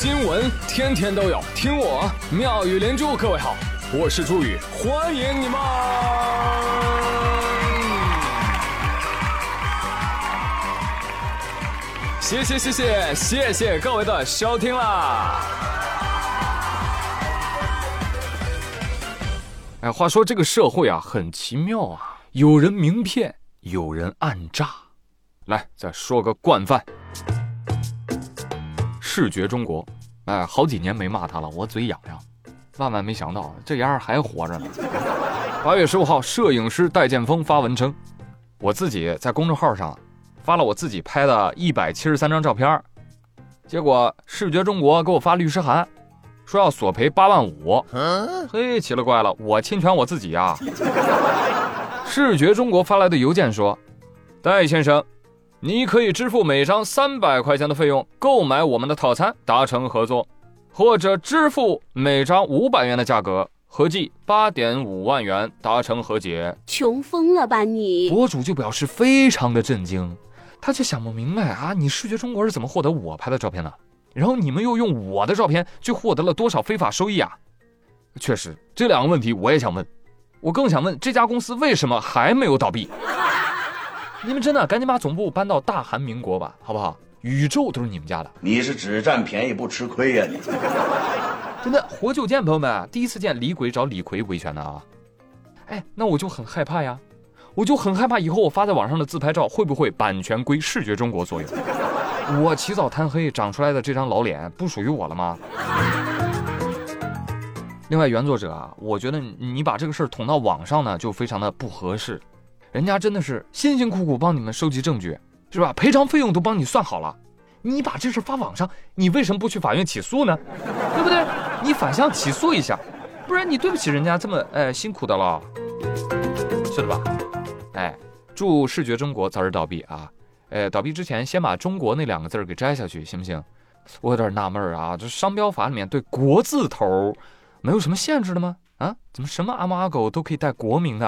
新闻天天都有，听我妙语连珠。各位好，我是朱宇，欢迎你们！谢谢谢谢谢谢各位的收听啦！哎，话说这个社会啊，很奇妙啊，有人明骗，有人暗诈。来，再说个惯犯。视觉中国，哎，好几年没骂他了，我嘴痒痒。万万没想到，这丫儿还活着呢。八月十五号，摄影师戴建峰发文称，我自己在公众号上发了我自己拍的一百七十三张照片，结果视觉中国给我发律师函，说要索赔八万五。嘿，奇了怪了，我侵权我自己呀。视觉中国发来的邮件说，戴先生。你可以支付每张三百块钱的费用购买我们的套餐，达成合作，或者支付每张五百元的价格，合计八点五万元达成和解。穷疯了吧你！博主就表示非常的震惊，他就想不明白啊，你视觉中国是怎么获得我拍的照片的？然后你们又用我的照片去获得了多少非法收益啊？确实，这两个问题我也想问，我更想问这家公司为什么还没有倒闭？你们真的赶紧把总部搬到大韩民国吧，好不好？宇宙都是你们家的。你是只占便宜不吃亏呀！你 真的活久见，朋友们，第一次见李鬼找李逵维权的啊！哎，那我就很害怕呀，我就很害怕以后我发在网上的自拍照会不会版权归视觉中国所有？我起早贪黑长出来的这张老脸不属于我了吗？另外，原作者啊，我觉得你把这个事儿捅到网上呢，就非常的不合适。人家真的是辛辛苦苦帮你们收集证据，是吧？赔偿费用都帮你算好了，你把这事发网上，你为什么不去法院起诉呢？对不对？你反向起诉一下，不然你对不起人家这么哎辛苦的了，是的吧？哎，祝视觉中国早日倒闭啊！哎，倒闭之前先把中国那两个字给摘下去，行不行？我有点纳闷啊，这商标法里面对国字头没有什么限制的吗？啊，怎么什么阿猫阿狗都可以带国名的？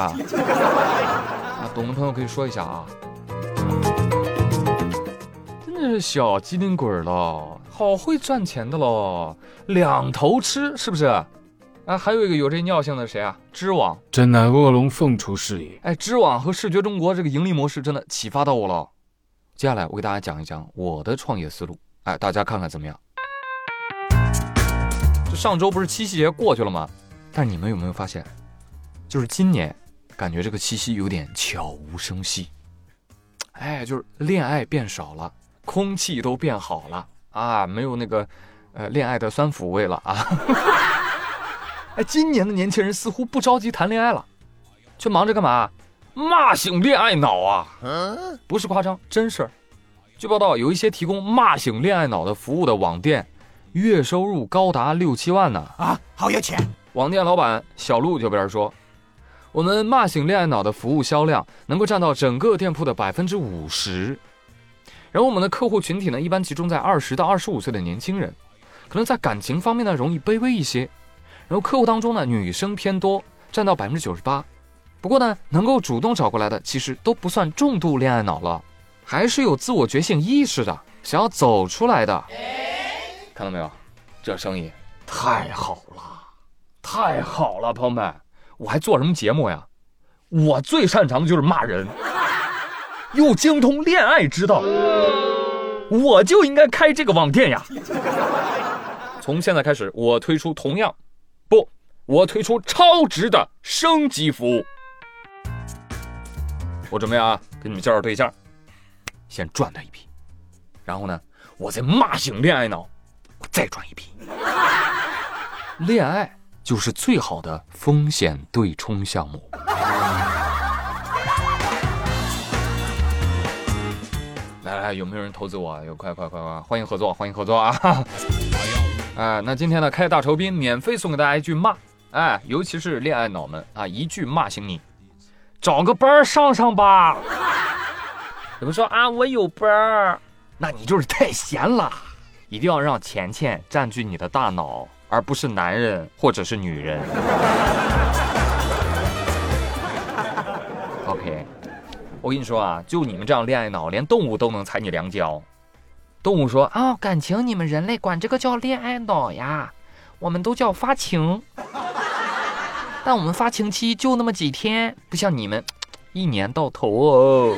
懂的朋友可以说一下啊，真的是小机灵鬼了，好会赚钱的喽，两头吃是不是？啊，还有一个有这尿性的谁啊？知网，真乃卧龙凤雏是也。哎，知网和视觉中国这个盈利模式真的启发到我了。接下来我给大家讲一讲我的创业思路，哎，大家看看怎么样？这上周不是七夕节过去了吗？但你们有没有发现，就是今年？感觉这个七夕有点悄无声息，哎，就是恋爱变少了，空气都变好了啊，没有那个，呃，恋爱的酸腐味了啊。哎，今年的年轻人似乎不着急谈恋爱了，却忙着干嘛？骂醒恋爱脑啊！不是夸张，真事儿。据报道，有一些提供骂醒恋爱脑的服务的网店，月收入高达六七万呢。啊，好有钱！网店老板小陆就表示说。我们骂醒恋爱脑的服务销量能够占到整个店铺的百分之五十，然后我们的客户群体呢，一般集中在二十到二十五岁的年轻人，可能在感情方面呢容易卑微一些，然后客户当中呢女生偏多，占到百分之九十八。不过呢，能够主动找过来的其实都不算重度恋爱脑了，还是有自我觉醒意识的，想要走出来的。看到没有，这生意太好了，太好了，朋友们。我还做什么节目呀？我最擅长的就是骂人，又精通恋爱之道，我就应该开这个网店呀！从现在开始，我推出同样，不，我推出超值的升级服务。我准备啊，给你们介绍对象，先赚他一批，然后呢，我再骂醒恋爱脑，我再赚一批，恋爱。就是最好的风险对冲项目。来来，有没有人投资我？有，快快快快，欢迎合作，欢迎合作啊！哎，那今天呢，开大酬宾，免费送给大家一句骂，哎，尤其是恋爱脑们啊，一句骂醒你，找个班上上吧。有人说啊，我有班儿，那你就是太闲了，一定要让钱钱占据你的大脑。而不是男人或者是女人。OK，我跟你说啊，就你们这样恋爱脑，连动物都能踩你两脚。动物说啊，感情你们人类管这个叫恋爱脑呀，我们都叫发情。但我们发情期就那么几天，不像你们，一年到头哦。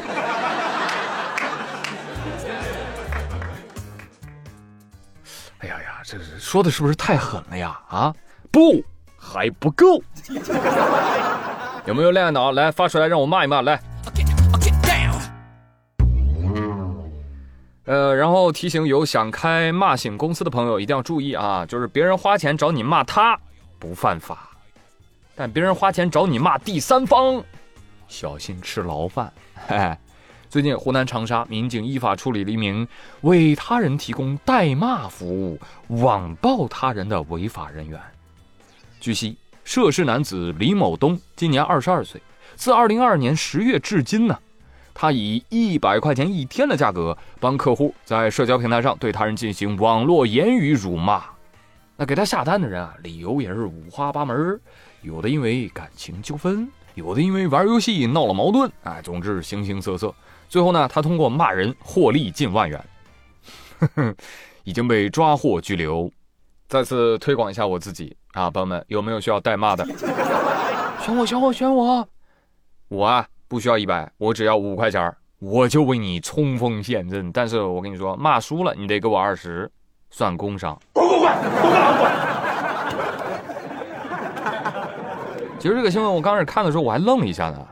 说的是不是太狠了呀？啊，不，还不够。有没有恋爱脑？来发出来，让我骂一骂。来。呃，然后提醒有想开骂醒公司的朋友一定要注意啊，就是别人花钱找你骂他不犯法，但别人花钱找你骂第三方，小心吃牢饭。嘿，最近湖南长沙民警依法处理了一名为他人提供代骂服务、网暴他人的违法人员。据悉，涉事男子李某东今年二十二岁，自二零二二年十月至今呢。他以一百块钱一天的价格帮客户在社交平台上对他人进行网络言语辱骂，那给他下单的人啊，理由也是五花八门，有的因为感情纠纷，有的因为玩游戏闹了矛盾，哎，总之形形色色。最后呢，他通过骂人获利近万元，已经被抓获拘留。再次推广一下我自己啊，朋友们有没有需要代骂的？选我，选我，选我！我啊。不需要一百，我只要五块钱我就为你冲锋陷阵。但是我跟你说，骂输了你得给我二十，算工伤。滚滚滚，滚滚滚！其实这个新闻我刚开始看的时候我还愣了一下呢，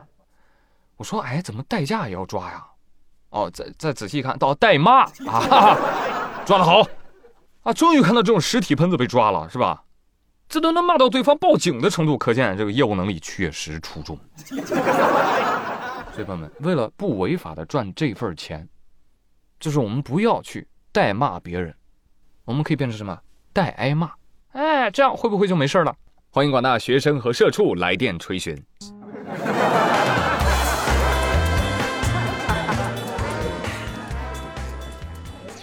我说哎，怎么代驾也要抓呀？哦，再再仔细看到代骂 啊，抓得好啊，终于看到这种实体喷子被抓了，是吧？这都能骂到对方报警的程度，可见这个业务能力确实出众。所以朋友们，为了不违法的赚这份钱，就是我们不要去代骂别人，我们可以变成什么？代挨骂。哎，这样会不会就没事了？欢迎广大学生和社畜来电垂询。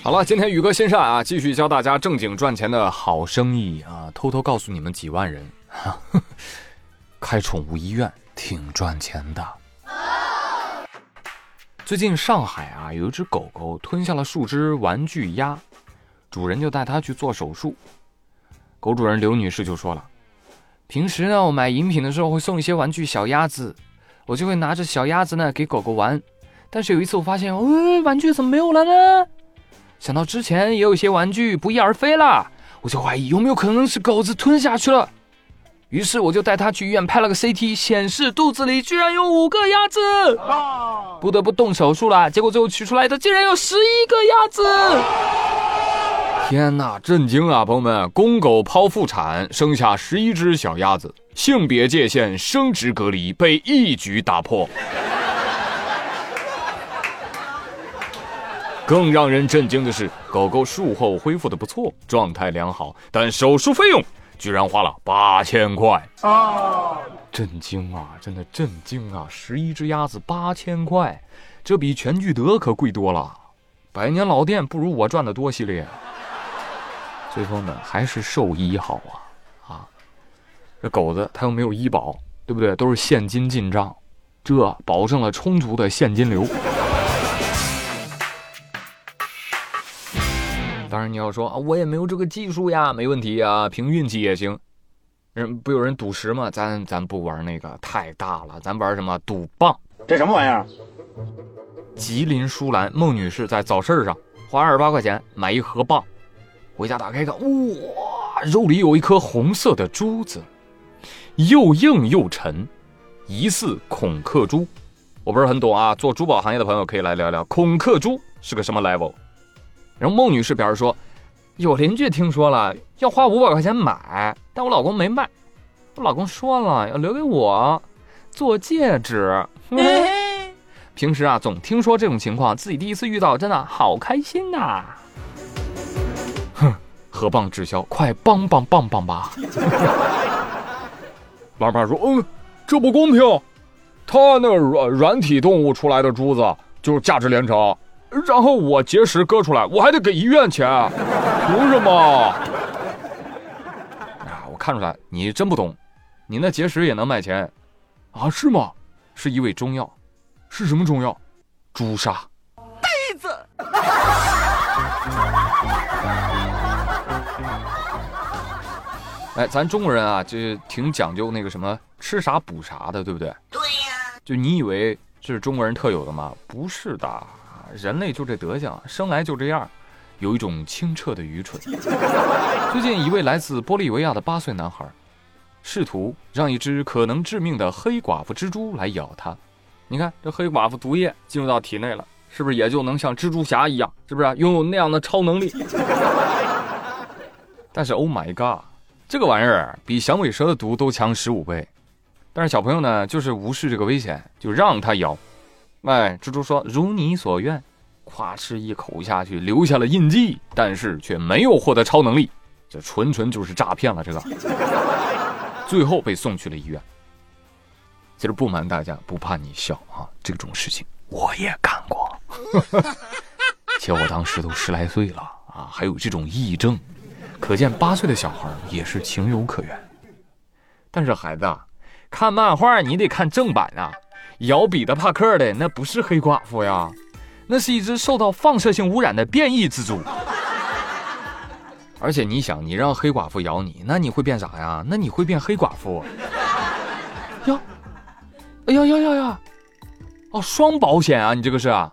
好了，今天宇哥新上啊，继续教大家正经赚钱的好生意啊，偷偷告诉你们几万人，开宠物医院挺赚钱的。最近上海啊，有一只狗狗吞下了数只玩具鸭，主人就带它去做手术。狗主人刘女士就说了：“平时呢，我买饮品的时候会送一些玩具小鸭子，我就会拿着小鸭子呢给狗狗玩。但是有一次我发现，哦，玩具怎么没有了呢？想到之前也有一些玩具不翼而飞了，我就怀疑有没有可能是狗子吞下去了。”于是我就带他去医院拍了个 CT，显示肚子里居然有五个鸭子，不得不动手术了。结果最后取出来的竟然有十一个鸭子！天哪，震惊啊，朋友们！公狗剖腹产生下十一只小鸭子，性别界限、生殖隔离被一举打破。更让人震惊的是，狗狗术后恢复的不错，状态良好，但手术费用。居然花了八千块啊！震惊啊，真的震惊啊！十一只鸭子八千块，这比全聚德可贵多了。百年老店不如我赚的多系列。所以说呢，还是兽医好啊啊！这狗子它又没有医保，对不对？都是现金进账，这保证了充足的现金流。当然，你要说啊，我也没有这个技术呀，没问题呀，凭运气也行。人不有人赌石吗？咱咱不玩那个，太大了。咱玩什么赌棒？这什么玩意儿？吉林舒兰孟女士在早市上花二十八块钱买一盒棒，回家打开一看，哇，肉里有一颗红色的珠子，又硬又沉，疑似孔克珠。我不是很懂啊，做珠宝行业的朋友可以来聊聊，孔克珠是个什么 level？然后孟女士表示说：“有邻居听说了，要花五百块钱买，但我老公没卖。我老公说了要留给我做戒指。嘿 嘿平时啊，总听说这种情况，自己第一次遇到，真的好开心呐！哼，河蚌滞销，快帮帮帮帮吧！老板说：嗯，这不公平，他那软软体动物出来的珠子就是价值连城。”然后我结石割出来我还得给医院钱啊凭什么啊我看出来你真不懂你那结石也能卖钱。啊是吗？是一味中药是什么中药？朱砂。杯子。哎咱中国人啊就挺讲究那个什么吃啥补啥的对不对？对呀。就你以为这是中国人特有的吗？不是的。人类就这德行，生来就这样，有一种清澈的愚蠢。最近一位来自玻利维亚的八岁男孩，试图让一只可能致命的黑寡妇蜘蛛来咬他。你看，这黑寡妇毒液进入到体内了，是不是也就能像蜘蛛侠一样，是不是拥有那样的超能力？但是，Oh my God，这个玩意儿比响尾蛇的毒都强十五倍。但是小朋友呢，就是无视这个危险，就让它咬。哎，蜘蛛说：“如你所愿。”夸哧一口下去，留下了印记，但是却没有获得超能力，这纯纯就是诈骗了。这个，最后被送去了医院。其实不瞒大家，不怕你笑啊，这种事情我也干过，且我当时都十来岁了啊，还有这种癔症，可见八岁的小孩也是情有可原。但是孩子，看漫画你得看正版啊，咬彼得帕克的那不是黑寡妇呀，那是一只受到放射性污染的变异蜘蛛。而且你想，你让黑寡妇咬你，那你会变啥呀？那你会变黑寡妇。哟。哎呀呀呀呀！哦，双保险啊，你这个是啊，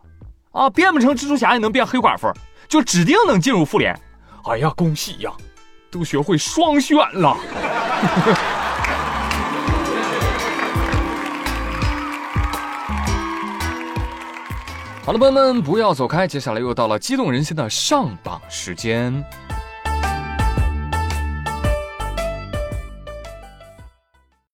啊，变不成蜘蛛侠也能变黑寡妇，就指定能进入复联。哎呀，恭喜呀，都学会双选了。好了，朋友们，不要走开，接下来又到了激动人心的上榜时间。